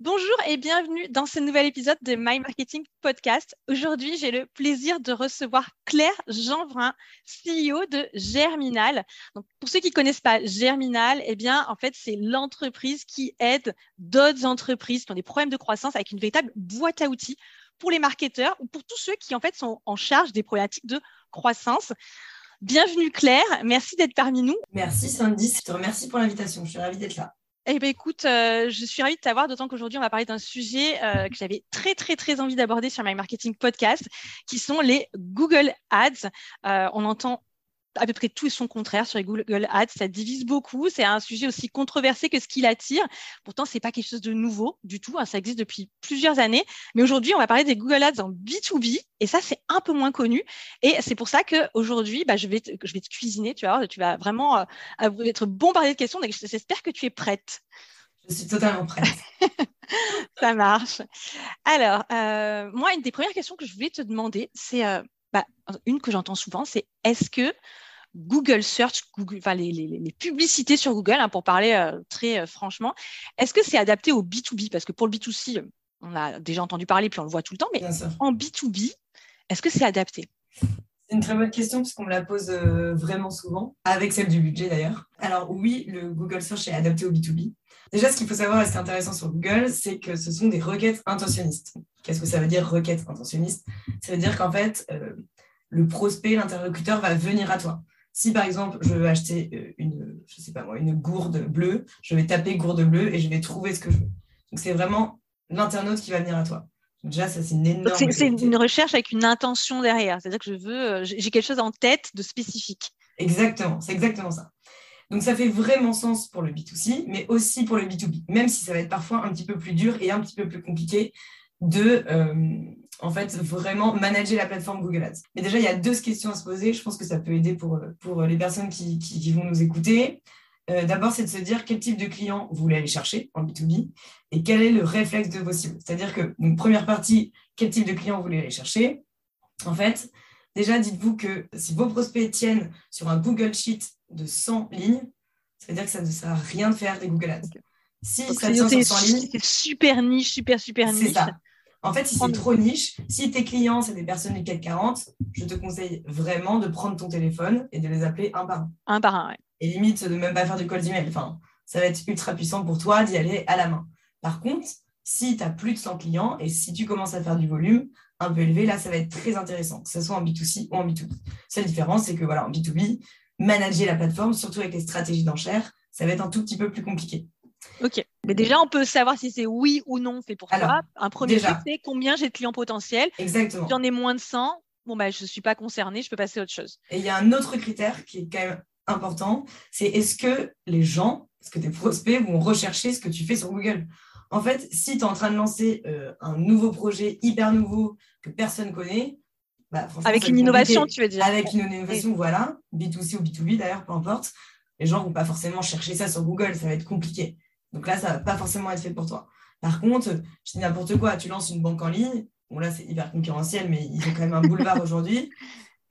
Bonjour et bienvenue dans ce nouvel épisode de My Marketing Podcast. Aujourd'hui, j'ai le plaisir de recevoir Claire Jeanvrin, CEO de Germinal. Donc, pour ceux qui ne connaissent pas Germinal, eh bien, en fait, c'est l'entreprise qui aide d'autres entreprises qui ont des problèmes de croissance avec une véritable boîte à outils pour les marketeurs ou pour tous ceux qui, en fait, sont en charge des problématiques de croissance. Bienvenue Claire, merci d'être parmi nous. Merci Sandy, je te remercie pour l'invitation, je suis ravie d'être là. Eh bien, écoute, euh, je suis ravie de t'avoir, d'autant qu'aujourd'hui, on va parler d'un sujet euh, que j'avais très, très, très envie d'aborder sur My Marketing Podcast, qui sont les Google Ads. Euh, on entend à peu près tout et son contraire sur les Google Ads. Ça divise beaucoup. C'est un sujet aussi controversé que ce qui l'attire. Pourtant, ce n'est pas quelque chose de nouveau du tout. Hein. Ça existe depuis plusieurs années. Mais aujourd'hui, on va parler des Google Ads en B2B. Et ça, c'est un peu moins connu. Et c'est pour ça qu'aujourd'hui, bah, je, vais te, je vais te cuisiner. Tu vas, tu vas vraiment euh, être bombardé de questions. Donc, j'espère que tu es prête. Je suis totalement prête. ça marche. Alors, euh, moi, une des premières questions que je voulais te demander, c'est euh, bah, une que j'entends souvent, c'est est-ce que Google Search, Google, enfin les, publicités sur Google, hein, pour parler euh, très euh, franchement, est-ce que c'est adapté au B2B Parce que pour le B2C, on a déjà entendu parler, puis on le voit tout le temps, mais en B2B, est-ce que c'est adapté? C'est une très bonne question puisqu'on me la pose euh, vraiment souvent, avec celle du budget d'ailleurs. Alors oui, le Google Search est adapté au B2B. Déjà, ce qu'il faut savoir et ce qui est intéressant sur Google, c'est que ce sont des requêtes intentionnistes. Qu'est-ce que ça veut dire requête intentionniste? Ça veut dire qu'en fait, le prospect, l'interlocuteur va venir à toi. Si par exemple, je veux acheter euh, une, je sais pas moi, une gourde bleue, je vais taper gourde bleue et je vais trouver ce que je veux. Donc c'est vraiment l'internaute qui va venir à toi. déjà, ça c'est une énorme. C'est une recherche avec une intention derrière. C'est-à-dire que je veux, euh, j'ai quelque chose en tête de spécifique. Exactement, c'est exactement ça. Donc ça fait vraiment sens pour le B2C, mais aussi pour le B2B, même si ça va être parfois un petit peu plus dur et un petit peu plus compliqué de, euh, en fait, vraiment manager la plateforme Google Ads. Mais déjà, il y a deux questions à se poser. Je pense que ça peut aider pour, les personnes qui, vont nous écouter. Euh, d'abord, c'est de se dire quel type de client vous voulez aller chercher en B2B et quel est le réflexe de vos cibles. C'est-à-dire que, première partie, quel type de client vous voulez aller chercher? En fait, déjà, dites-vous que si vos prospects tiennent sur un Google Sheet de 100 lignes, ça veut dire que ça ne sert à rien de faire des Google Ads. Si ça tient sur 100 lignes, c'est super niche, super, super niche. Ça. En fait, si c'est trop niche, si tes clients, c'est des personnes du CAC 40, je te conseille vraiment de prendre ton téléphone et de les appeler un par un. Un par un, oui. Et limite, de même pas faire du call d'email. Enfin, ça va être ultra puissant pour toi d'y aller à la main. Par contre, si tu as plus de 100 clients et si tu commences à faire du volume un peu élevé, là, ça va être très intéressant, que ce soit en B2C ou en B2B. Seule différence, c'est que voilà, en B2B, manager la plateforme, surtout avec les stratégies d'enchères, ça va être un tout petit peu plus compliqué. Ok. Mais déjà, on peut savoir si c'est oui ou non fait pour toi. Un premier c'est combien j'ai de clients potentiels? Exactement. Si j'en ai moins de 100, bon, bah, je ne suis pas concernée, je peux passer à autre chose. Et il y a un autre critère qui est quand même important, c'est est-ce que les gens, est-ce que tes prospects vont rechercher ce que tu fais sur Google? En fait, si tu es en train de lancer euh, un nouveau projet hyper nouveau que personne ne connaît, bah, avec une innovation, tu veux dire Avec une innovation, voilà, B2C ou B2B d'ailleurs, peu importe, les gens ne vont pas forcément chercher ça sur Google, ça va être compliqué. Donc là, ça ne va pas forcément être fait pour toi. Par contre, je dis n'importe quoi, tu lances une banque en ligne, bon là c'est hyper concurrentiel, mais ils ont quand même un boulevard aujourd'hui.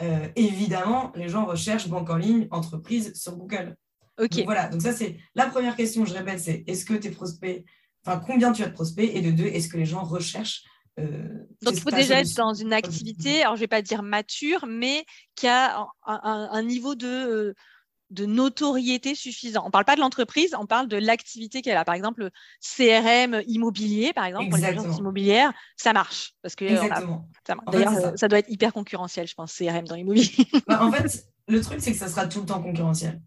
Euh, évidemment, les gens recherchent banque en ligne, entreprise sur Google. Ok. Donc, voilà, donc ça c'est la première question, je répète, c'est est-ce que tes prospects, enfin combien tu as de prospects, et de deux, est-ce que les gens recherchent euh, donc, il faut déjà être dans une activité, alors je ne vais pas dire mature, mais qui a un, niveau de, euh, de notoriété suffisant. On ne parle pas de l'entreprise, on parle de l'activité qu'elle a. Par exemple, CRM immobilier, par exemple, pour les agences immobilières, ça marche. Parce que D'ailleurs, ça. doit être hyper concurrentiel, je pense, CRM dans l'immobilier. Bah, en fait, le truc, c'est que ça sera tout le temps concurrentiel.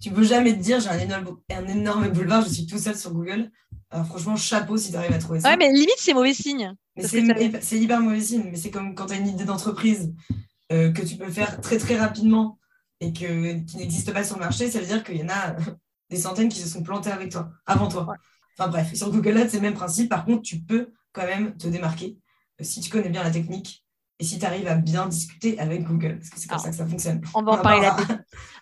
Tu ne peux jamais te dire, j'ai un énorme, un énorme boulevard, je suis tout seul sur Google. Alors, franchement, chapeau si tu arrives à trouver ça. Ouais, mais limite, c'est mauvais signe. c'est hyper mauvais signe. Mais c'est comme quand tu as une idée d'entreprise euh, que tu peux faire très, très rapidement et que, qui n'existe pas sur le marché, ça veut dire qu'il y en a des centaines qui se sont plantés avec toi, avant toi. Enfin bref, sur Google Ads, c'est le même principe. Par contre, tu peux quand même te démarquer euh, si tu connais bien la technique et si tu arrives à bien discuter avec Google, parce que c'est comme ça que ça fonctionne. On va en parler là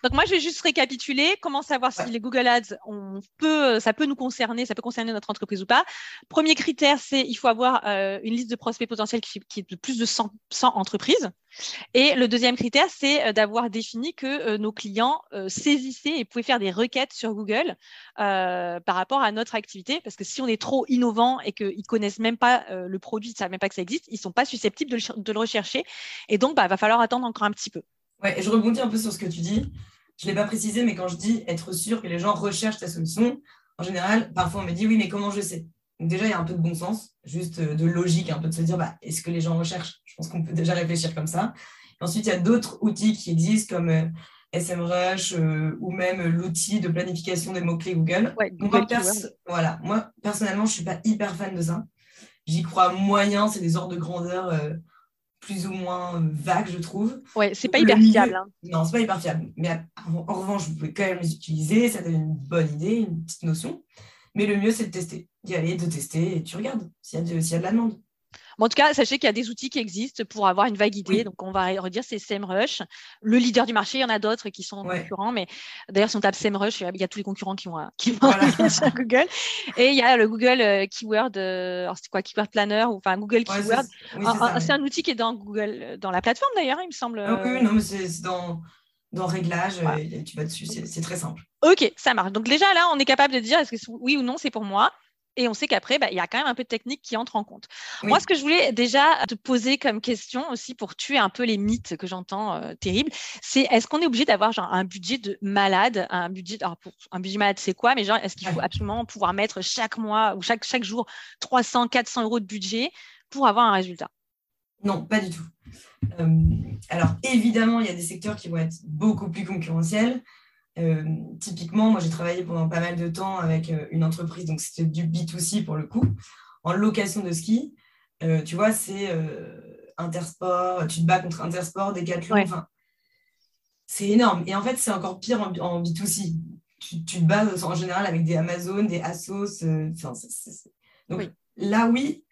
Donc moi, je vais juste récapituler, comment savoir si les Google Ads, on peut, ça peut nous concerner, ça peut concerner notre entreprise ou pas. Premier critère, c'est il faut avoir euh, une liste de prospects potentiels qui, qui est de plus de 100, 100 entreprises. Et le deuxième critère, c'est d'avoir défini que nos clients saisissaient et pouvaient faire des requêtes sur Google par rapport à notre activité. Parce que si on est trop innovant et qu'ils ne connaissent même pas le produit, ils ne savent même pas que ça existe, ils ne sont pas susceptibles de le, rechercher. Et donc, il bah, va falloir attendre encore un petit peu. Ouais, et je rebondis un peu sur ce que tu dis. Je ne l'ai pas précisé, mais quand je dis être sûr que les gens recherchent ta solution, en général, parfois on me dit oui, mais comment je sais? Donc déjà, il y a un peu de bon sens, juste de logique, un peu de se dire bah, est-ce que les gens recherchent? Je pense qu'on peut déjà réfléchir comme ça. ensuite, il y a d'autres outils qui existent comme euh, SMrush euh, ou même l'outil de planification des mots-clés Google. moi, voilà, moi, personnellement, je ne suis pas hyper fan de ça. J'y crois moyen, c'est des ordres de grandeur. Euh, plus ou moins vague, je trouve. Ouais, c'est pas hyper fiable. Hein. Non, c'est pas hyper fiable. Mais en, revanche, vous pouvez quand même les utiliser, ça donne une bonne idée, une petite notion. Mais le mieux, c'est de tester, d'y aller, de tester, et tu regardes s'il y, y, a de la demande en tout cas, sachez qu'il y a des outils qui existent pour avoir une vague idée. Donc, on va redire c'est SEMrush. Le leader du marché, il y en a d'autres qui sont concurrents. Mais d'ailleurs, si on tape SEMrush, il y a tous les concurrents qui vont, qui vont sur Google. Et il y a le Google euh, Keyword, euh, alors c'est quoi, Keyword Planner ou enfin Google Keyword. c'est un, outil qui est dans Google, euh, dans la plateforme d'ailleurs, il me semble. Ah oui, non, mais c'est dans dans réglage, tu vas dessus, c'est très simple. Ok, ça marche. Donc déjà là, on est capable de dire est-ce que oui ou non c'est pour moi? Et on sait qu'après, bah, il y a quand même un peu de technique qui entre en compte. Moi, ce que je voulais déjà te poser comme question aussi pour tuer un peu les mythes que j'entends euh, terribles, c'est est-ce qu'on est obligé d'avoir genre un budget de malade, un budget, alors pour, un budget malade, c'est quoi? Mais genre, est-ce qu'il faut absolument pouvoir mettre chaque mois ou chaque, chaque jour 300, 400 euros de budget pour avoir un résultat? Non, pas du tout. Euh, alors, évidemment, il y a des secteurs qui vont être beaucoup plus concurrentiels. Euh, typiquement, moi j'ai travaillé pendant pas mal de temps avec euh, une entreprise, donc c'était du B2C pour le coup, en location de ski. Tu vois, c'est Intersport, tu te bats contre Intersport, Decathlon, enfin, c'est énorme. Et en fait, c'est encore pire en, B2C. Tu, te bats en général avec des Amazon, des Asos. donc là, oui,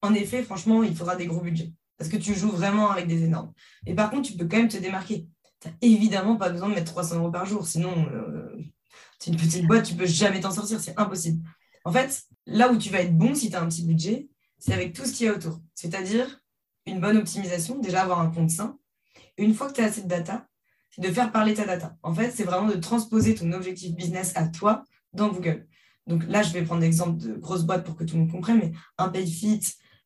en effet, franchement, il faudra des gros budgets parce que tu joues vraiment avec des énormes. Et par contre, tu peux quand même te démarquer tu n'as évidemment pas besoin de mettre 300 euros par jour. Sinon, euh, c'est une petite boîte, tu peux jamais t'en sortir. C'est impossible. En fait, là où tu vas être bon si tu as un petit budget, c'est avec tout ce qu'il y a autour. C'est-à-dire une bonne optimisation, déjà avoir un compte sain. une fois que tu as assez de data, c'est de faire parler ta data. En fait, c'est vraiment de transposer ton objectif business à toi dans Google. Donc là, je vais prendre l'exemple de grosses boîtes pour que tout le monde comprenne, mais un PayFit,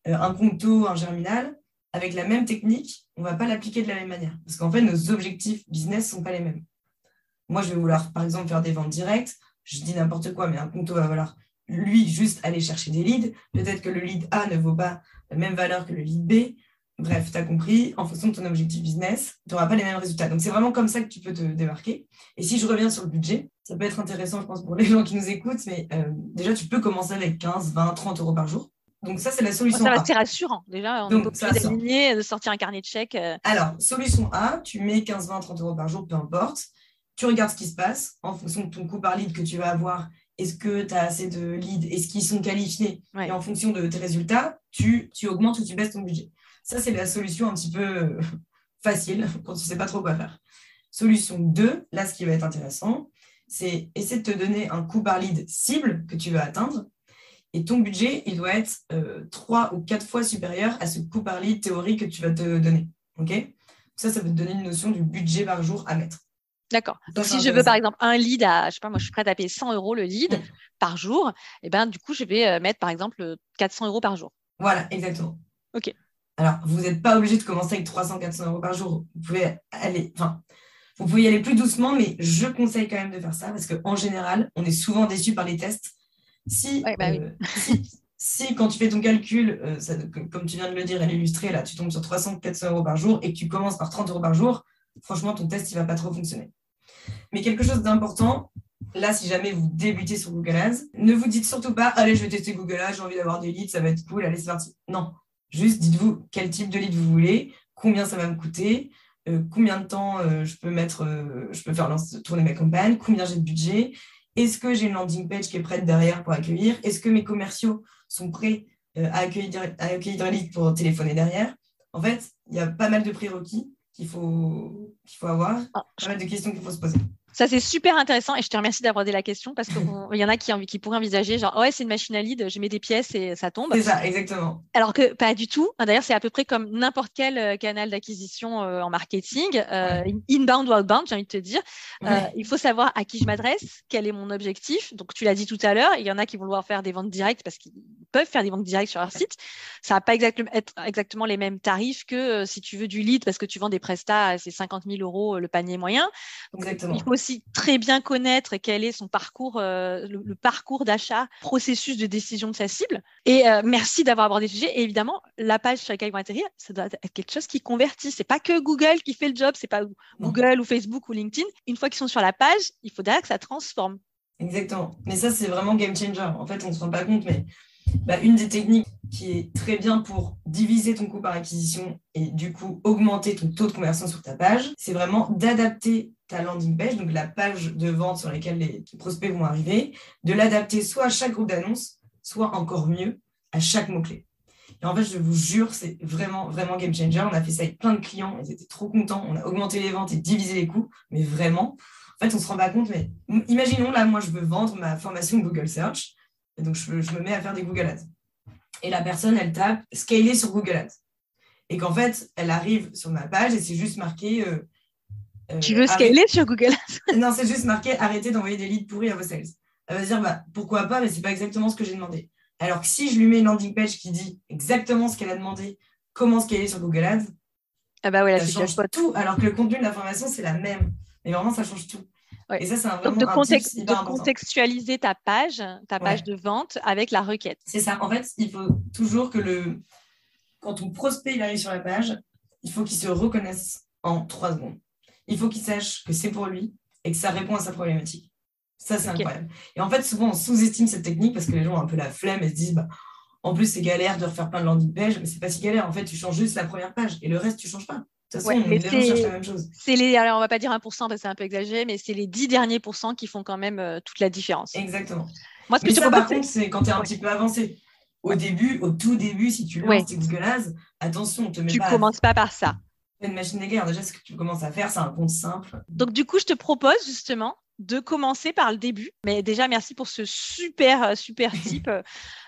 euh, un Conto, un Germinal, avec la même technique, on ne va pas l'appliquer de la même manière. Parce qu'en fait, nos objectifs business ne sont pas les mêmes. Moi, je vais vouloir, par exemple, faire des ventes directes. Je dis n'importe quoi, mais un compto va vouloir, lui, juste aller chercher des leads. Peut-être que le lead A ne vaut pas la même valeur que le lead B. Bref, tu as compris, en fonction de ton objectif business, tu n'auras pas les mêmes résultats. Donc, c'est vraiment comme ça que tu peux te démarquer. Et si je reviens sur le budget, ça peut être intéressant, je pense, pour les gens qui nous écoutent, mais euh, déjà, tu peux commencer avec 15, 20, 30 euros par jour. Donc ça, c'est la solution A. Ça c'est rassurant. Déjà, on Donc, de sortir un carnet de chèques. Euh. Alors, solution A, tu mets 15, 20, 30 euros par jour, peu importe. Tu regardes ce qui se passe en fonction de ton coût par lead que tu vas avoir. Est-ce que tu as assez de leads? Est-ce qu'ils sont qualifiés? Et en fonction de tes résultats, tu, tu augmentes ou tu baisses ton budget. Ça, c'est la solution un petit peu euh, facile quand tu ne sais pas trop quoi faire. Solution 2, là, ce qui va être intéressant, c'est essayer de te donner un coût par lead cible que tu veux atteindre et ton budget, il doit être euh, trois ou quatre fois supérieur à ce coût par lead théorique que tu vas te donner. OK? Ça, ça va te donner une notion du budget par jour à mettre. D'accord. Donc, si je veux, par exemple, un lead à, je sais pas, moi, je suis prête à payer 100 euros le lead par jour, et eh ben, du coup, je vais euh, mettre, par exemple, 400 euros par jour. Voilà, exactement. OK. Alors, vous n'êtes pas obligé de commencer avec 300, 400 euros par jour. Vous pouvez aller, enfin, vous pouvez y aller plus doucement, mais je conseille quand même de faire ça parce qu'en général, on est souvent déçu par les tests bah euh, si, si, quand tu fais ton calcul, euh, comme tu viens de le dire, elle illustrée, là, tu tombes sur 300, 400 euros par jour et que tu commences par 30 euros par jour, franchement, ton test, il ne va pas trop fonctionner. Mais quelque chose d'important, là, si jamais vous débutez sur Google Ads, ne vous dites surtout pas, allez, je vais tester Google Ads, j'ai envie d'avoir des leads, ça va être cool, allez, c'est parti. Non, juste dites-vous quel type de lead vous voulez, combien ça va me coûter, euh, combien de temps je peux mettre, je peux faire tourner ma campagne, combien j'ai de budget, est-ce que j'ai une landing page qui est prête derrière pour accueillir? Est-ce que mes commerciaux sont prêts euh, à, accueillir, à accueillir pour téléphoner derrière? En fait, il y a pas mal de prérequis qu'il faut, qu'il faut avoir, ah, pas mal de questions qu'il faut se poser. Ça, c'est super intéressant et je te remercie d'aborder la question parce qu'il y en a qui, qui pourraient envisager genre, ouais, c'est une machine à lead, je mets des pièces et ça tombe. C'est ça, exactement. Alors que pas du tout. D'ailleurs, c'est à peu près comme n'importe quel euh, canal d'acquisition euh, en marketing, euh, inbound ou outbound, j'ai envie de te dire. il faut savoir à qui je m'adresse, quel est mon objectif. Donc, tu l'as dit tout à l'heure, il y en a qui vont vouloir faire des ventes directes parce qu'ils peuvent faire des ventes directes sur leur site. Ça va pas exactement être exactement les mêmes tarifs que si tu veux du lead parce que tu vends des prestats, c'est 50 000 euros le panier moyen. exactement. Il faut aussi très bien connaître quel est son parcours, euh, le, parcours d'achat, processus de décision de sa cible. Et euh, merci d'avoir abordé le sujet. Et évidemment, la page sur laquelle ils vont atterrir, ça doit être quelque chose qui convertit. C'est pas que Google qui fait le job, c'est pas Google ou Facebook ou LinkedIn. Une fois qu'ils sont sur la page, il faut derrière que ça transforme. Exactement. Mais ça, c'est vraiment game changer. En fait, on ne se rend pas compte, mais bah, une des techniques qui est très bien pour diviser ton coût par acquisition et du coup augmenter ton taux de conversion sur ta page, c'est vraiment d'adapter ta landing page, donc la page de vente sur laquelle les prospects vont arriver, de l'adapter soit à chaque groupe d'annonces, soit encore mieux à chaque mot-clé. Et en fait, je vous jure, c'est vraiment, vraiment game changer. On a fait ça avec plein de clients, ils étaient trop contents. On a augmenté les ventes et divisé les coûts, mais vraiment, en fait, on ne se rend pas compte. Mais imaginons, là, moi, je veux vendre ma formation Google Search. Et donc, je, me mets à faire des Google Ads. Et la personne, elle tape scaler sur Google Ads. Et qu'en fait, elle arrive sur ma page et c'est juste marqué. Euh, euh, tu veux scaler sur Google Ads? Non, c'est juste marqué arrêtez d'envoyer des leads pourris à vos sales. Elle va se dire bah, pourquoi pas, mais ce n'est pas exactement ce que j'ai demandé. Alors que si je lui mets une landing page qui dit exactement ce qu'elle a demandé, comment scaler sur Google Ads, ah bah ouais, ça change tout. Alors que le contenu de l'information, c'est la même. Mais vraiment, ça change tout. Et ça, c'est vraiment de, de contextualiser ta page, ta page de vente avec la requête. C'est ça. En fait, il faut toujours que le quand ton prospect il arrive sur la page, il faut qu'il se reconnaisse en trois secondes. Il faut qu'il sache que c'est pour lui et que ça répond à sa problématique. Ça, c'est incroyable. Et en fait, souvent, on sous-estime cette technique parce que les gens ont un peu la flemme et se disent bah, en plus, c'est galère de refaire plein de landing pages, mais c'est pas si galère. En fait, tu changes juste la première page et le reste, tu changes pas. De toute façon, on, la même chose. C'est les, alors on va pas dire 1% parce que c'est un peu exagéré, mais c'est les 10 derniers pourcents qui font quand même euh, toute la différence. Exactement. Moi, ce que mais ça, par contre, c'est quand tu es un petit peu avancé. Au début, au tout début, si tu lances Google Ads, attention, on te met tu pas. Tu commences pas par ça. Une machine de guerre, déjà, ce que tu commences à faire, c'est un compte simple. Donc, du coup, je te propose justement de commencer par le début. Mais déjà, merci pour ce super, euh, super tip.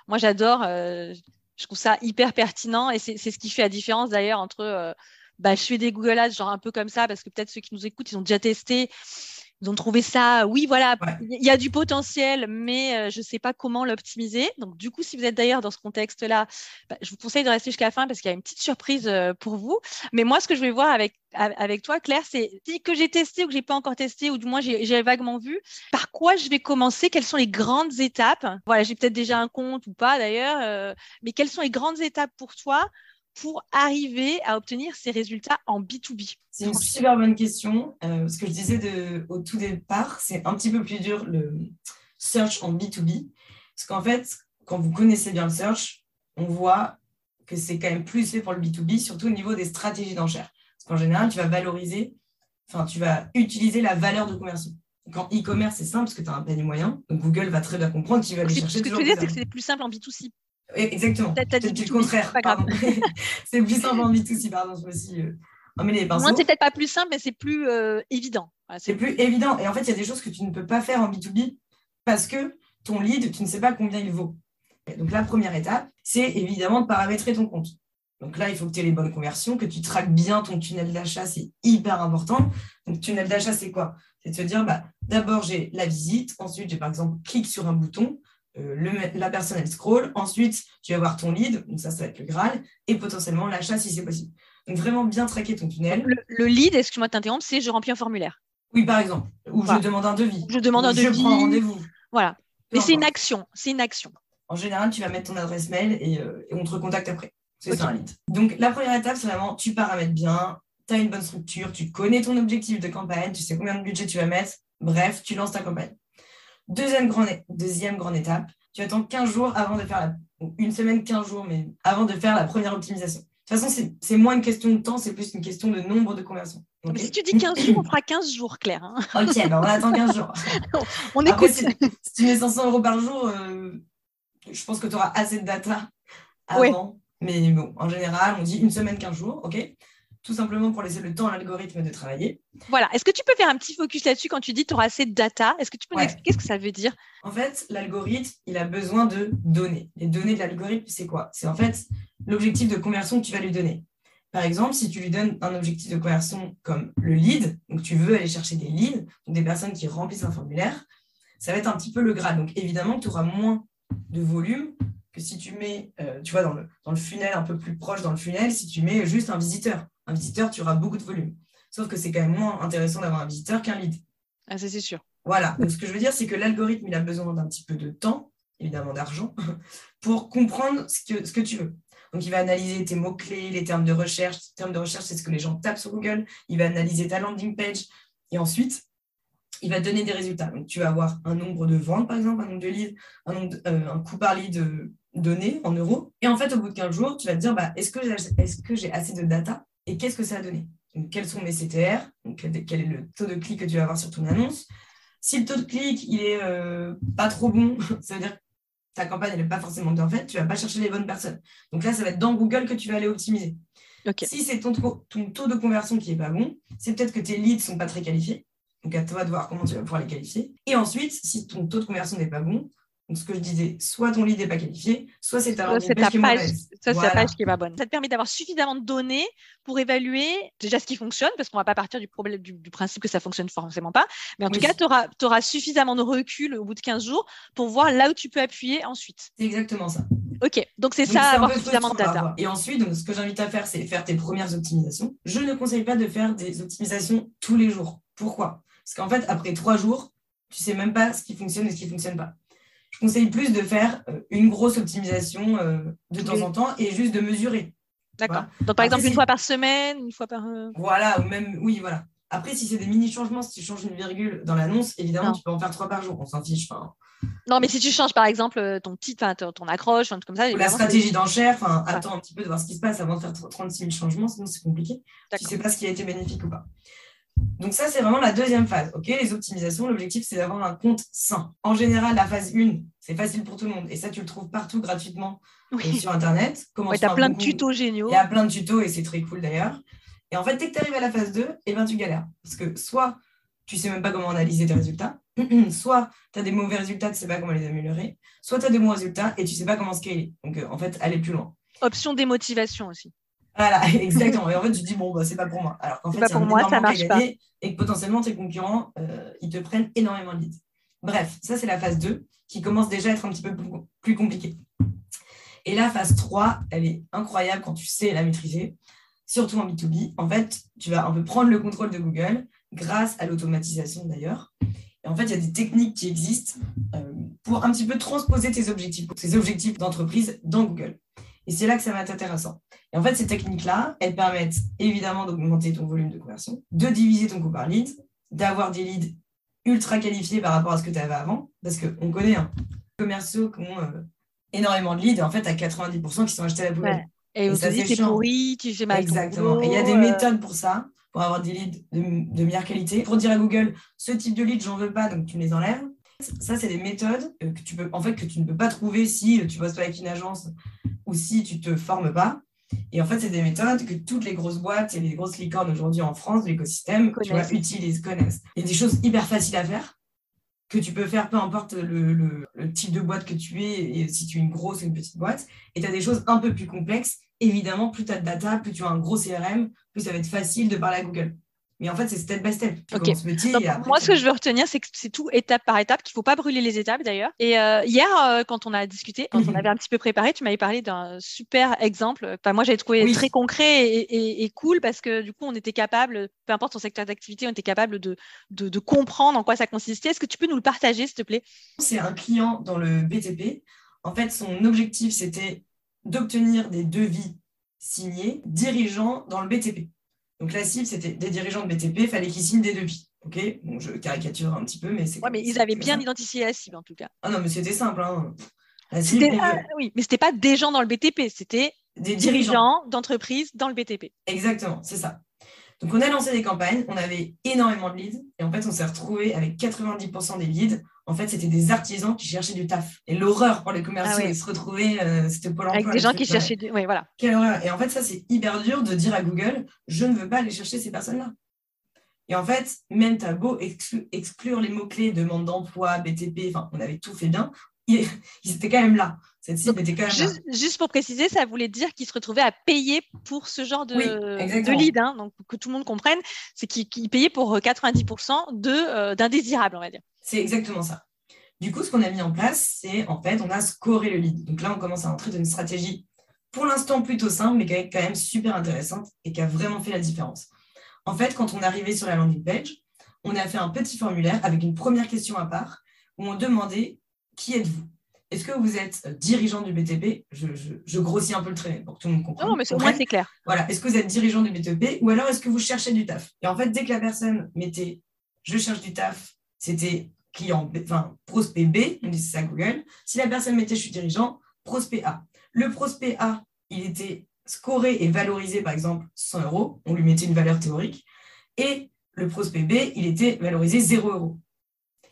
Moi, j'adore. Euh, je trouve ça hyper pertinent et c'est ce qui fait la différence d'ailleurs entre bah, je fais des Google Ads, genre un peu comme ça, parce que peut-être ceux qui nous écoutent, ils ont déjà testé, ils ont trouvé ça, oui, voilà, il y a du potentiel, mais euh, je ne sais pas comment l'optimiser. Donc, du coup, si vous êtes d'ailleurs dans ce contexte-là, bah, je vous conseille de rester jusqu'à la fin parce qu'il y a une petite surprise euh, pour vous. Mais moi, ce que je vais voir avec, avec toi, Claire, c'est que j'ai testé ou que je n'ai pas encore testé, ou du moins j'ai vaguement vu, par quoi je vais commencer, quelles sont les grandes étapes? Voilà, j'ai peut-être déjà un compte ou pas d'ailleurs, euh, mais quelles sont les grandes étapes pour toi pour arriver à obtenir ces résultats en B2B C'est une super bonne question. Euh, ce que je disais de, au tout départ, c'est un petit peu plus dur le search en B2B. Parce qu'en fait, quand vous connaissez bien le search, on voit que c'est quand même plus fait pour le B2B, surtout au niveau des stratégies d'enchères. Parce qu'en général, tu vas valoriser, enfin, tu vas utiliser la valeur de conversion. Quand e-commerce, c'est simple parce que tu as un panier moyen. Donc Google va très bien comprendre qu'il va aller chercher. Ce que tu veux dire, c'est que c'est plus simple en B2C. Exactement. C'est le contraire. c'est plus simple en B2C, pardon. Je me suis euh, les pinceaux. c'est peut-être pas plus simple, mais c'est plus euh, évident. c'est plus évident. Et en fait, il y a des choses que tu ne peux pas faire en B2B parce que ton lead, tu ne sais pas combien il vaut. donc, la première étape, c'est évidemment de paramétrer ton compte. Donc là, il faut que tu aies les bonnes conversions, que tu traques bien ton tunnel d'achat, c'est hyper important. Donc, tunnel d'achat, c'est quoi? C'est de se dire, bah, d'abord, j'ai la visite, ensuite, j'ai par exemple, clique sur un bouton, euh, la personne, elle scroll. Ensuite, tu vas voir ton lead, donc ça, ça va être le Graal, et potentiellement l'achat si c'est possible. Donc, vraiment bien traquer ton tunnel. Le, lead, excuse-moi de t'interrompre, c'est je remplis un formulaire. Oui, par exemple. Ou je demande un devis. Je demande un devis. Je prends rendez-vous. Voilà. Mais c'est une action. C'est une action. En général, tu vas mettre ton adresse mail et, euh, on te recontacte après. C'est ça un lead. Donc, la première étape, c'est vraiment tu paramètres bien, tu as une bonne structure, tu connais ton objectif de campagne, tu sais combien de budget tu vas mettre. Bref, tu lances ta campagne. Deuxième, deuxième grande étape, tu attends 15 jours avant de faire la... Une semaine, 15 jours, mais avant de faire la première optimisation. De toute façon, c'est moins une question de temps, c'est plus une question de nombre de conversions. si tu dis 15 jours, on fera 15 jours, Claire. Hein. ok, ben on attend 15 jours. on écoute. si, tu mets 500 euros par jour, euh, je pense que tu auras assez de data avant. Mais bon, en général, on dit une semaine, 15 jours, ok tout simplement pour laisser le temps à l'algorithme de travailler. Voilà. Est-ce que tu peux faire un petit focus là-dessus quand tu dis tu auras assez de data? Est-ce que tu peux nous expliquer ce que ça veut dire? En fait, l'algorithme, il a besoin de données. Les données de l'algorithme, c'est quoi? C'est en fait l'objectif de conversion que tu vas lui donner. Par exemple, si tu lui donnes un objectif de conversion comme le lead, donc tu veux aller chercher des leads, donc des personnes qui remplissent un formulaire, ça va être un petit peu le grade. Donc évidemment, tu auras moins de volume que si tu mets, euh, tu vois, dans le, dans le funnel, un peu plus proche dans le funnel, si tu mets juste un visiteur. Un visiteur, tu auras beaucoup de volume. Sauf que c'est quand même moins intéressant d'avoir un visiteur qu'un lead. Ah, ça, c'est sûr. Voilà. Donc, ce que je veux dire, c'est que l'algorithme, il a besoin d'un petit peu de temps, évidemment d'argent, pour comprendre ce que, ce que tu veux. Donc, il va analyser tes mots-clés, les termes de recherche. Les termes de recherche, c'est ce que les gens tapent sur Google. Il va analyser ta landing page. Et ensuite, il va donner des résultats. Donc, tu vas avoir un nombre de ventes, par exemple, un nombre de leads, un, euh, un coût par lead euh, donné en euros. Et en fait, au bout de 15 jours, tu vas te dire, bah, est-ce que j'ai assez de data et qu'est-ce que ça a donné? Donc, Quels sont mes CTR donc, Quel est le taux de clic que tu vas avoir sur ton annonce? Si le taux de clic, il est euh, pas trop bon, ça veut dire que ta campagne n'est pas forcément bien faite, tu ne vas pas chercher les bonnes personnes. Donc là, ça va être dans Google que tu vas aller optimiser. Si c'est ton, ton, taux de conversion qui n'est pas bon, c'est peut-être que tes leads ne sont pas très qualifiés. Donc à toi de voir comment tu vas pouvoir les qualifier. Et ensuite, si ton taux de conversion n'est pas bon, donc, ce que je disais, soit ton lead n'est pas qualifié, soit c'est ta, page, qui est Soit c'est ta page qui n'est pas bonne. Ça te permet d'avoir suffisamment de données pour évaluer déjà ce qui fonctionne, parce qu'on ne va pas partir du, problème, du, principe que ça ne fonctionne forcément pas. Mais en tout cas, tu auras, suffisamment de recul au bout de 15 jours pour voir là où tu peux appuyer ensuite. C'est exactement ça. OK, donc c'est ça, avoir suffisamment de data. Et ensuite, donc, ce que j'invite à faire, c'est faire tes premières optimisations. Je ne conseille pas de faire des optimisations tous les jours. Pourquoi? Parce qu'en fait, après trois jours, tu ne sais même pas ce qui fonctionne et ce qui ne fonctionne pas je conseille plus de faire euh, une grosse optimisation euh, de temps en temps et juste de mesurer. D'accord. Donc, par exemple, une fois par semaine, une fois par. Euh, voilà, ou même, oui, voilà. Après, si c'est des mini-changements, si tu changes une virgule dans l'annonce, évidemment, tu peux en faire trois par jour. On s'en fiche. Non, mais si tu changes, par exemple, ton titre, ton accroche, un truc comme ça. Ou la stratégie d'enchère, enfin, attends un petit peu de voir ce qui se passe avant de faire 36 000 changements, sinon c'est compliqué. Tu ne sais pas ce qui a été bénéfique ou pas. Donc ça, c'est vraiment la deuxième phase. Ok, les optimisations, l'objectif, c'est d'avoir un compte sain. En général, la phase 1, c'est facile pour tout le monde. Et ça, tu le trouves partout gratuitement euh, sur Internet. tu as plein de tutos géniaux. Il y a plein de tutos et c'est très cool d'ailleurs. Et en fait, dès que tu arrives à la phase 2, eh ben, tu galères. Parce que soit tu sais même pas comment analyser tes résultats, soit tu as des mauvais résultats, tu ne sais pas comment les améliorer, soit tu as des bons résultats et tu ne sais pas comment scaler. Donc, euh, en fait, aller plus loin. Option démotivation aussi. Voilà, exactement. Et en fait, tu te dis, bon, bah, c'est pas pour moi. Alors qu'en fait, c'est pour moi, ça marche pas. Et que potentiellement, tes concurrents, euh, ils te prennent énormément de leads. Bref, ça, c'est la phase 2 qui commence déjà à être un petit peu plus compliquée. Et la phase 3, elle est incroyable quand tu sais la maîtriser, surtout en B2B. En fait, tu vas un peu prendre le contrôle de Google grâce à l'automatisation d'ailleurs. Et en fait, il y a des techniques qui existent euh, pour un petit peu transposer tes objectifs, tes objectifs d'entreprise dans Google. Et c'est là que ça va être intéressant. Et en fait, ces techniques-là, elles permettent évidemment d'augmenter ton volume de conversion, de diviser ton coût par lead, d'avoir des leads ultra qualifiés par rapport à ce que tu avais avant, parce qu'on connaît un commerciaux qui ont euh, énormément de leads, et en fait, à 90% qui sont achetés à la poubelle. Et, et ça, c'est pourri, tu fais mal. Exactement. et il y a des euh. méthodes pour ça, pour avoir des leads de, de meilleure qualité. Pour dire à Google, ce type de lead, j'en veux pas, donc tu me les enlèves. Ça, c'est des méthodes euh, que tu peux, en fait, que tu ne peux pas trouver si tu bosses pas avec une agence ou si tu te formes pas. Et en fait, c'est des méthodes que toutes les grosses boîtes et les grosses licornes aujourd'hui en France, de l'écosystème, tu vois, utilisent, connaissent. Il y a des choses hyper faciles à faire que tu peux faire peu importe le, le, type de boîte que tu es, et si tu es une grosse ou une petite boîte. Et tu as des choses un peu plus complexes. Évidemment, plus tu as de data, plus tu as un gros CRM, plus ça va être facile de parler à Google. Mais en fait, c'est step by step. moi, ce que je veux retenir, c'est que c'est tout étape par étape, qu'il ne faut pas brûler les étapes d'ailleurs. Et euh, hier, euh, quand on a discuté, quand on avait un petit peu préparé, tu m'avais parlé d'un super exemple. Enfin, moi, j'avais trouvé très concret et, cool parce que du coup, on était capable, peu importe son secteur d'activité, on était capable de, de, de, comprendre en quoi ça consistait. Est-ce que tu peux nous le partager, s'il te plaît? C'est un client dans le BTP. En fait, son objectif, c'était d'obtenir des devis signés dirigeants dans le BTP. Donc la cible, c'était des dirigeants de BTP, il fallait qu'ils signent des devis. Ok, bon, je caricature un petit peu, mais c'est. Ouais, mais ils avaient bien identifié la cible en tout cas. Ah non, mais c'était simple. Hein. oui, mais c'était pas des gens dans le BTP, c'était des dirigeants, d'entreprise dans le BTP. Exactement, c'est ça. Donc, on a lancé des campagnes, on avait énormément de leads, et en fait, on s'est retrouvé avec 90% des leads. En fait, c'était des artisans qui cherchaient du taf. Et l'horreur pour les commerciaux, ah se retrouver, euh, c'était Pôle emploi. Avec des gens qui cherchaient du. Oui, voilà. Quelle horreur. Et en fait, ça, c'est hyper dur de dire à Google je ne veux pas aller chercher ces personnes-là. Et en fait, même tu as beau exclure les mots-clés demande d'emploi, BTP, enfin, on avait tout fait bien, ils, étaient quand même là. Cette cible était quand même juste, pour préciser, ça voulait dire qu'ils se retrouvaient à payer pour ce genre de, de lead. Hein. donc, que tout le monde comprenne, c'est qu'ils payaient pour 90% euh, de, euh, d'indésirables, on va dire. C'est exactement ça. Du coup, ce qu'on a mis en place, c'est en fait, on a scoré le lead. Donc là, on commence à entrer dans une stratégie pour l'instant plutôt simple, mais quand même super intéressante et qui a vraiment fait la différence. En fait, quand on est arrivé sur la landing page, on a fait un petit formulaire avec une première question à part où on demandait qui êtes-vous? Est-ce que vous êtes dirigeant du BTP je, grossis un peu le trait pour que tout le monde comprenne. Non, mais au moins c'est clair. Voilà. Est-ce que vous êtes dirigeant du BTP ou alors est-ce que vous cherchez du taf? Et en fait, dès que la personne mettait je cherche du taf, c'était client, enfin prospect B, on dit ça à Google. Si la personne mettait je suis dirigeant, prospect A. Le prospect A, il était scoré et valorisé, par exemple, 100 euros. On lui mettait une valeur théorique. Et le prospect B, il était valorisé 0 euros.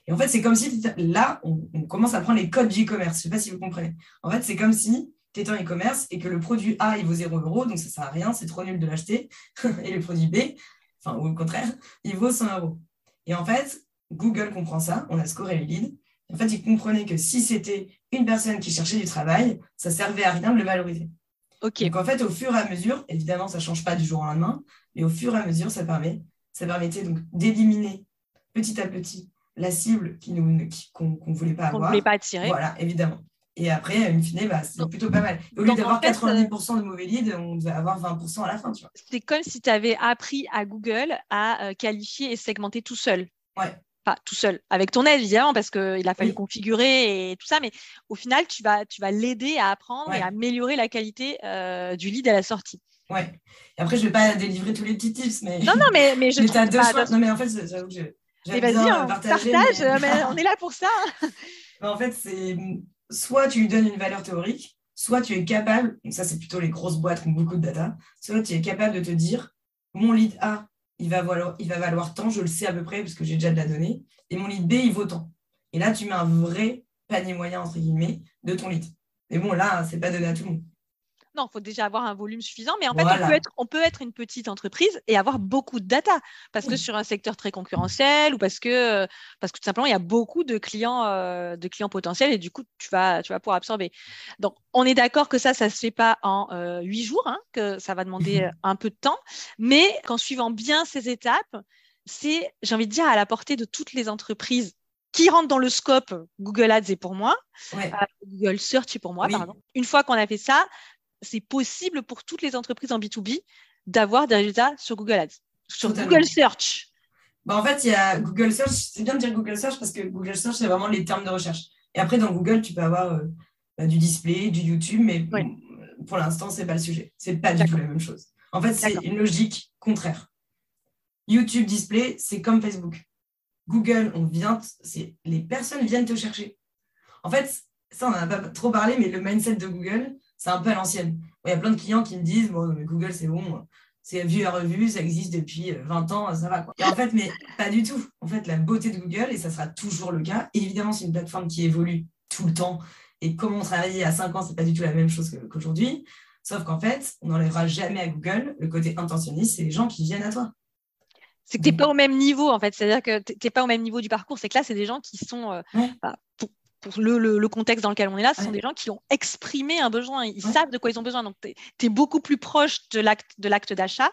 Et en fait, c'est comme si là, on, commence à prendre les codes du e-commerce. Je ne sais pas si vous comprenez. En fait, c'est comme si tu étais en e-commerce et que le produit A, il vaut 0 euros, donc ça ne sert à rien, c'est trop nul de l'acheter. et le produit B, enfin, ou au contraire, il vaut 100 euros. Et en fait, Google comprend ça, on a scoré les leads. En fait, il comprenait que si c'était une personne qui cherchait du travail, ça servait à rien de le valoriser. Donc en fait, au fur et à mesure, évidemment, ça ne change pas du jour au lendemain, mais au fur et à mesure, ça, permet, ça permettait donc d'éliminer petit à petit la cible qu'on ne voulait pas avoir. ne voulait pas attirer. Voilà, évidemment. Et après, in fine, bah, c'est plutôt pas mal. Au lieu d'avoir 90% de mauvais leads, on devait avoir 20% à la fin. C'est comme si tu avais appris à Google à euh, qualifier et segmenter tout seul. Ouais pas tout seul, avec ton aide évidemment, parce qu'il a fallu configurer et tout ça, mais au final, tu vas, tu vas l'aider à apprendre et à améliorer la qualité euh, du lead à la sortie. Ouais. Et après, je ne vais pas délivrer tous les petits tips, mais. Non, non, mais, mais je mais as deux choix. Non, mais en fait, j'avoue que j'ai vas-y, hein, partage, mais... on est là pour ça. en fait, c'est soit tu lui donnes une valeur théorique, soit tu es capable, donc ça, c'est plutôt les grosses boîtes qui ont beaucoup de data, soit tu es capable de te dire mon lead A, il va, valoir, il va valoir tant, je le sais à peu près parce que j'ai déjà de la donnée, et mon lead B, il vaut tant. Et là, tu mets un vrai panier moyen, entre guillemets, de ton lead. Mais bon, là, c'est pas donné à tout le monde. Non, il faut déjà avoir un volume suffisant, mais en fait, on, peut être, une petite entreprise et avoir beaucoup de data, parce que sur un secteur très concurrentiel ou parce que, parce que tout simplement, il y a beaucoup de clients, euh, de clients potentiels et du coup, tu vas, tu vas pouvoir absorber. Donc, on est d'accord que ça, ça ne se fait pas en euh, huit jours, hein, que ça va demander un peu de temps, mais qu'en suivant bien ces étapes, c'est, j'ai envie de dire, à la portée de toutes les entreprises qui rentrent dans le scope Google Ads et pour moi, euh, Google Search est pour moi, pardon. Une fois qu'on a fait ça, c'est possible pour toutes les entreprises en B2B d'avoir des résultats sur Google Ads, sur Google Search. Bah en fait, il y a Google Search, c'est bien de dire Google Search parce que Google Search, c'est vraiment les termes de recherche. Et après, dans Google, tu peux avoir euh, bah, du display, du YouTube, mais pour l'instant, ce n'est pas le sujet. Ce n'est pas du tout la même chose. En fait, c'est une logique contraire. YouTube display, c'est comme Facebook. Google, on vient, les personnes viennent te chercher. En fait, ça, on n'en a pas trop parlé, mais le mindset de Google, c'est un peu à l'ancienne. Il y a plein de clients qui me disent bon, mais Google, c'est bon, c'est vu et revu, ça existe depuis 20 euh, ans, ça va. Quoi. Et en fait, mais pas du tout. En fait, la beauté de Google, et ça sera toujours le cas, évidemment, c'est une plateforme qui évolue tout le temps. Et comment on travaillait à 5 ans, c'est pas du tout la même chose qu'aujourd'hui. Sauf qu'en fait, on n'enlèvera jamais à Google le côté intentionniste, c'est les gens qui viennent à toi. C'est que tu n'es pas au même niveau, en fait. C'est-à-dire que tu n'es pas au même niveau du parcours. C'est que là, c'est des gens qui sont, euh, bah, pour le, contexte dans lequel on est là, ce sont des gens qui ont exprimé un besoin, ils savent de quoi ils ont besoin. Donc, tu es, beaucoup plus proche de l'acte d'achat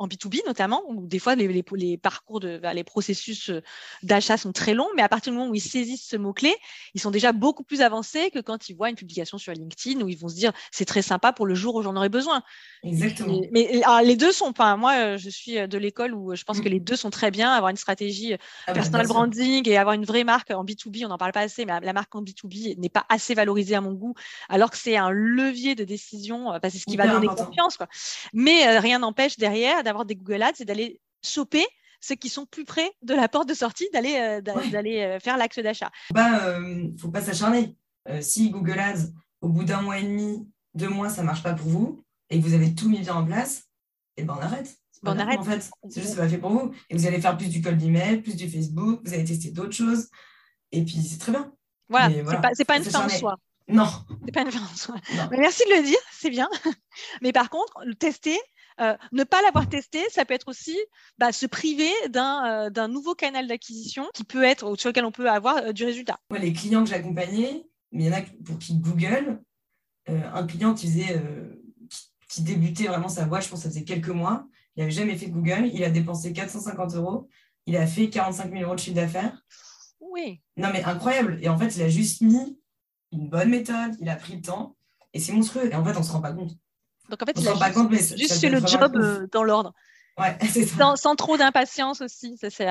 en B2B notamment, où des fois les, les, parcours, de, bah, les processus euh, d'achat sont très longs, mais à partir du moment où ils saisissent ce mot-clé, ils sont déjà beaucoup plus avancés que quand ils voient une publication sur LinkedIn où ils vont se dire c'est très sympa pour le jour où j'en aurai besoin. Exactement. mais les deux sont pas. Moi, euh, je suis de l'école où je pense mm. que les deux sont très bien. Avoir une stratégie ah personal branding et avoir une vraie marque en B2B, on n'en parle pas assez, mais la marque en B2B n'est pas assez valorisée à mon goût, alors que c'est un levier de décision, euh, parce que c'est ce qui va donner confiance. Quoi. Mais rien n'empêche derrière d'avoir des Google Ads et d'aller choper ceux qui sont plus près de la porte de sortie, d'aller euh, euh, faire l'acte d'achat. Il bah, ne euh, faut pas s'acharner. si Google Ads, au bout d'un mois et demi, deux mois, ça ne marche pas pour vous, et que vous avez tout mis bien en place, et eh ben on arrête. on arrête. En fait, c'est juste pas fait pour vous. Et vous allez faire plus du cold email, plus du Facebook, vous allez tester d'autres choses. Et puis, c'est très bien. Voilà, c'est pas, pas une fin en soi. Non. C'est pas une fin en soi. merci de le dire, c'est bien. Mais par contre, le tester, euh, ne pas l'avoir testé, ça peut être aussi bah, se priver euh, d'un nouveau canal d'acquisition qui peut être sur lequel on peut avoir euh, du résultat. les clients que j'accompagnais, mais il y en a pour qui Google, un client qui faisait, qui, débutait vraiment sa boîte, je pense que ça faisait quelques mois, il n'avait jamais fait Google, il a dépensé 450 euros, il a fait 45 000 euros de chiffre d'affaires. Oui. Non mais incroyable. Et en fait, il a juste mis une bonne méthode, il a pris le temps, et c'est monstrueux. Et en fait, on ne se rend pas compte. Donc en fait, il juste, juste fait le job euh, dans l'ordre. Ouais, sans, sans, trop d'impatience aussi. Ça, c'est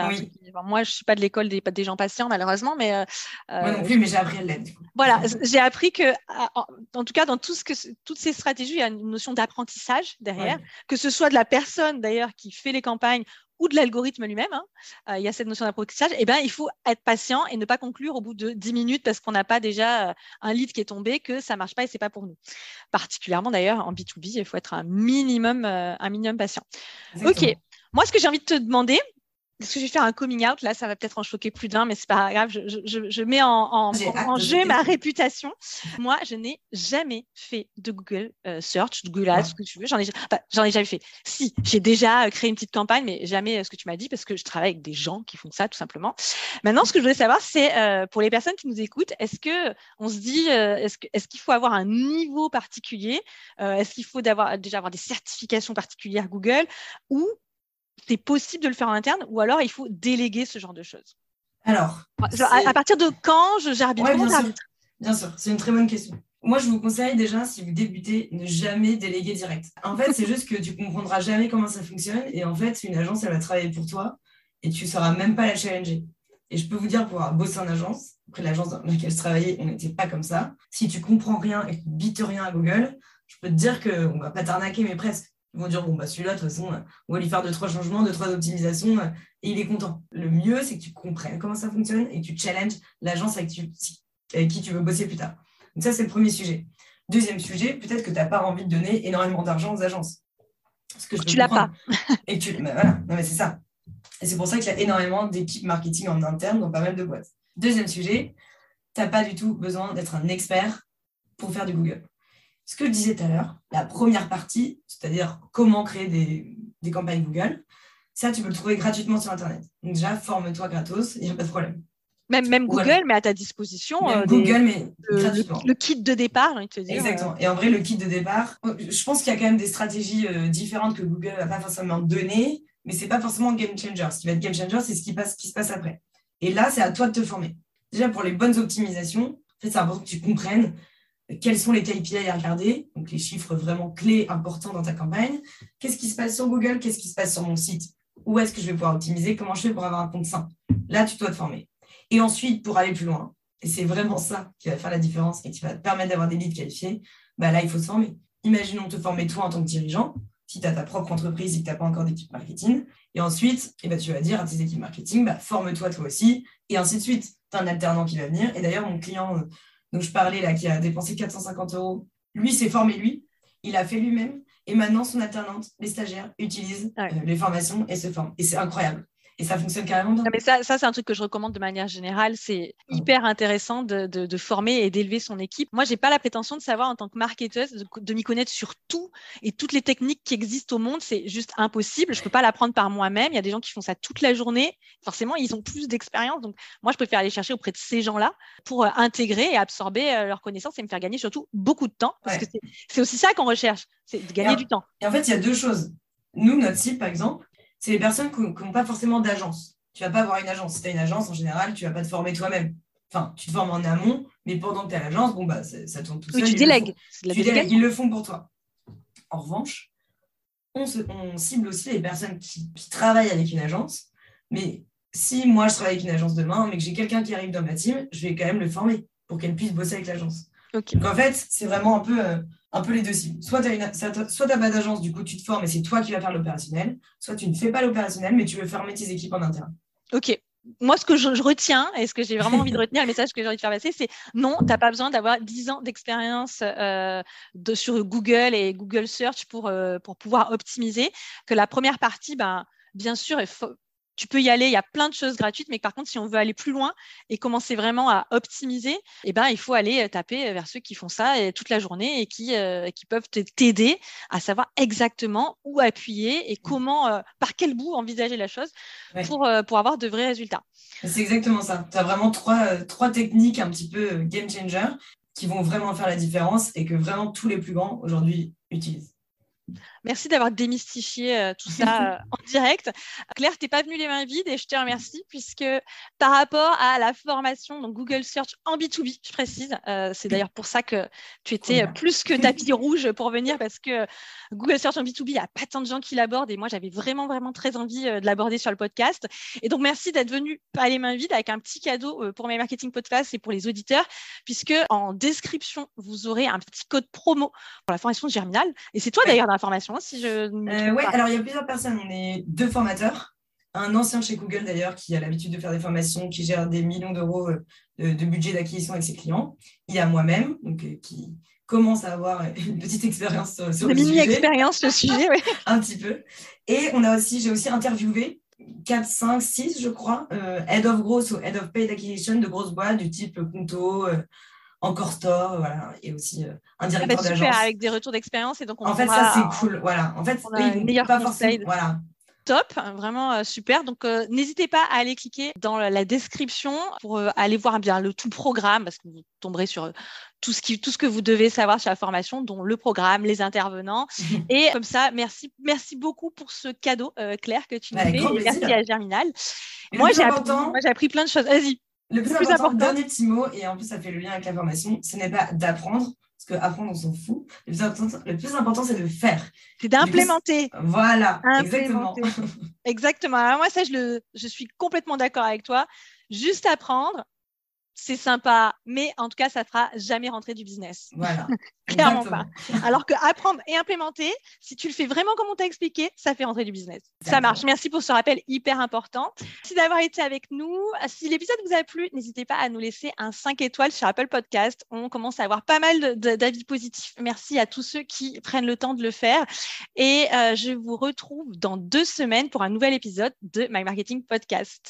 moi, je ne suis pas de l'école des, des, gens patients, malheureusement. Mais, euh, moi non plus, mais j'ai appris à l'être. Voilà, j'ai appris que, en, tout cas, dans tout ce que, toutes ces stratégies, il y a une notion d'apprentissage derrière, que ce soit de la personne d'ailleurs qui fait les campagnes ou de l'algorithme lui-même, hein, euh, il y a cette notion d'apprentissage, eh ben, il faut être patient et ne pas conclure au bout de 10 minutes parce qu'on n'a pas déjà euh, un lead qui est tombé, que ça ne marche pas et ce n'est pas pour nous. Particulièrement d'ailleurs en B2B, il faut être un minimum, euh, un minimum patient. OK. Moi, ce que j'ai envie de te demander, est-ce que je vais faire un coming out Là, ça va peut-être en choquer plus d'un, mais c'est pas grave. Je, je, je mets en, en, en jeu ma réputation. Moi, je n'ai jamais fait de Google euh, Search, de Google Ads, ce que tu veux. J'en ai, j'en ai jamais fait. Si, j'ai déjà euh, créé une petite campagne, mais jamais euh, ce que tu m'as dit parce que je travaille avec des gens qui font ça, tout simplement. Maintenant, ce que je voulais savoir, c'est euh, pour les personnes qui nous écoutent, est-ce que on se dit, est-ce, que, est-ce qu'il faut avoir un niveau particulier Est-ce qu'il faut d'avoir, déjà avoir des certifications particulières Google ou c'est possible de le faire en interne ou alors il faut déléguer ce genre de choses Alors, à, partir de quand je gère bien, bien sûr, c'est une très bonne question. Moi, je vous conseille déjà, si vous débutez, ne jamais déléguer direct. En fait, c'est juste que tu comprendras jamais comment ça fonctionne. Et en fait, une agence, elle va travailler pour toi et tu ne sauras même pas la challenger. Et je peux vous dire, pour bosser en agence, après l'agence dans laquelle je travaillais, on n'était pas comme ça. Si tu comprends rien et que tu bites rien à Google, je peux te dire qu'on ne va pas t'arnaquer, mais presque. Ils vont dire, bon, bah, celui-là, de toute façon, on va lui faire deux, trois changements, deux, trois optimisations, et il est content. Le mieux, c'est que tu comprennes comment ça fonctionne et que tu challenges l'agence avec, qui tu veux bosser plus tard. Donc, ça, c'est le premier sujet. Deuxième sujet, peut-être que tu n'as pas envie de donner énormément d'argent aux agences. Parce que tu l'as pas. et tu, bah, voilà, non, mais c'est ça. Et c'est pour ça qu'il y a énormément d'équipes marketing en interne dans pas mal de boîtes. Deuxième sujet, tu n'as pas du tout besoin d'être un expert pour faire du Google ce que je disais tout à l'heure, la première partie, c'est-à-dire comment créer des, campagnes Google, ça, tu peux le trouver gratuitement sur Internet. Donc déjà, forme-toi gratos, il n'y a pas de problème. Même, même Google, mais à ta disposition. Euh, Google, mais gratuitement. Le, kit de départ, envie de te dire. Exactement. Et en vrai, le kit de départ, euh, je pense qu'il y a quand même des stratégies euh, différentes que Google ne va pas forcément donner, mais ce n'est pas forcément game changer. Ce qui va être game changer, c'est ce qui, passe, qui se passe après. Et là, c'est à toi de te former. Déjà, pour les bonnes optimisations, en fait, c'est important que tu comprennes quels sont les KPI à regarder, donc les chiffres vraiment clés, importants dans ta campagne. Qu'est-ce qui se passe sur Google? Qu'est-ce qui se passe sur mon site? Où est-ce que je vais pouvoir optimiser? Comment je fais pour avoir un compte sain? Là, tu dois te former. Et ensuite, pour aller plus loin, et c'est vraiment ça qui va faire la différence et qui va te permettre d'avoir des leads qualifiés, bah là, il faut se former. Imaginons te former toi en tant que dirigeant, si tu as ta propre entreprise et que tu n'as pas encore d'équipe marketing. Et ensuite, eh ben, tu vas dire à tes équipes marketing, bah, forme-toi toi aussi, et ainsi de suite. Tu as un alternant qui va venir. Et d'ailleurs, mon client euh, donc je parlais là, qui a dépensé 450 euros. Lui s'est formé lui, il a fait lui-même. Et maintenant, son alternante, les stagiaires, utilisent euh, les formations et se forment. Et c'est incroyable. Et ça fonctionne carrément bien. mais ça, ça c'est un truc que je recommande de manière générale. C'est ah. hyper intéressant de, de, former et d'élever son équipe. Moi, j'ai pas la prétention de savoir en tant que marketeuse de, m'y connaître sur tout et toutes les techniques qui existent au monde. C'est juste impossible. Je peux pas l'apprendre par moi-même. Il y a des gens qui font ça toute la journée. Forcément, ils ont plus d'expérience. Donc, moi, je préfère aller chercher auprès de ces gens-là pour euh, intégrer et absorber euh, leurs connaissances et me faire gagner surtout beaucoup de temps. Parce que c'est aussi ça qu'on recherche, c'est de gagner du temps. Et en fait, il y a deux choses. Nous, notre site, par exemple, c'est les personnes qui n'ont pas forcément d'agence. Tu ne vas pas avoir une agence. Si tu as une agence, en général, tu ne vas pas te former toi-même. Enfin, tu te formes en amont, mais pendant que tu as l'agence, bon, bah, ça, tourne tout seul. tu délègues. Ils le font pour toi. En revanche, on, cible aussi les personnes qui, travaillent avec une agence. Mais si moi, je travaille avec une agence demain, mais que j'ai quelqu'un qui arrive dans ma team, je vais quand même le former pour qu'elle puisse bosser avec l'agence. Donc, en fait, c'est vraiment un peu... Euh, un peu les deux cibles. Soit tu n'as pas d'agence, du coup, tu te formes et c'est toi qui vas faire l'opérationnel. Soit tu ne fais pas l'opérationnel, mais tu veux fermer tes équipes en interne. Ok. moi, ce que je, retiens et ce que j'ai vraiment envie de retenir, le message que j'ai envie de faire passer, c'est non, tu n'as pas besoin d'avoir 10 ans d'expérience euh, sur Google et Google Search pour, euh, pouvoir optimiser. Que la première partie, ben, bien sûr, il faut, tu peux y aller, il y a plein de choses gratuites, mais par contre, si on veut aller plus loin et commencer vraiment à optimiser, eh ben, il faut aller euh, taper vers ceux qui font ça toute la journée et qui, euh, qui peuvent t'aider à savoir exactement où appuyer et mmh. comment, euh, par quel bout envisager la chose pour, pour avoir de vrais résultats. C'est exactement ça. Tu as vraiment trois, trois techniques un petit peu game changer qui vont vraiment faire la différence et que vraiment tous les plus grands aujourd'hui utilisent. Merci d'avoir démystifié euh, tout ça euh, en direct. Claire, tu n'es pas venue les mains vides et je te remercie puisque par rapport à la formation donc Google Search en B2B, je précise, euh, c'est d'ailleurs pour ça que tu étais plus que tapis rouge pour venir parce que Google Search en B2B, il n'y a pas tant de gens qui l'abordent et moi j'avais vraiment, vraiment très envie de l'aborder sur le podcast. Et donc merci d'être venu pas les mains vides avec un petit cadeau pour mes marketing podcast et pour les auditeurs puisque en description, vous aurez un petit code promo pour la formation de Germinal. Et c'est toi d'ailleurs formation si je. Euh, oui, alors il y a plusieurs personnes. On est deux formateurs. Un ancien chez Google d'ailleurs qui a l'habitude de faire des formations, qui gère des millions d'euros euh, de, budget d'acquisition avec ses clients. Il y a moi-même, donc euh, qui commence à avoir une petite expérience sur, sur le sujet. mini-expérience le sujet, oui. un petit peu. Et on a aussi, j'ai aussi interviewé 4, 5, 6, je crois, Head of Growth ou Head of Paid Acquisition de grosses boîtes du type Punto, encore store, voilà, et aussi euh, un ah bah, directeur d'agence. avec des retours d'expérience et donc en fait ça c'est cool, voilà. En fait, on pas forcément, voilà. Top, vraiment euh, super. Donc euh, n'hésitez pas à aller cliquer dans la, description pour aller voir bien le tout programme parce que vous tomberez sur tout ce, qui, tout ce que vous devez savoir sur la formation, dont le programme, les intervenants. et comme ça, merci, merci beaucoup pour ce cadeau, Claire, que tu nous fais. merci à Germinal. Moi, j'ai appris, appris plein de choses. Vas-y. Le plus, important, dernier petit mot, et en plus ça fait le lien avec la formation, ce n'est pas d'apprendre, parce qu'apprendre on s'en fout. Le plus important, c'est de faire. C'est d'implémenter. Voilà, exactement. exactement. Alors moi, ça, je, le, je suis complètement d'accord avec toi. Juste apprendre, c'est sympa, mais en tout cas, ça ne fera jamais rentrer du business. Voilà. Clairement pas. Alors que apprendre et implémenter, si tu le fais vraiment comme on t'a expliqué, ça fait rentrer du business. Ça marche. Merci pour ce rappel hyper important. Merci d'avoir été avec nous. Si l'épisode vous a plu, n'hésitez pas à nous laisser un 5 étoiles sur Apple Podcast. On commence à avoir pas mal d'avis positifs. Merci à tous ceux qui prennent le temps de le faire. Et euh, je vous retrouve dans deux semaines pour un nouvel épisode de My Marketing Podcast.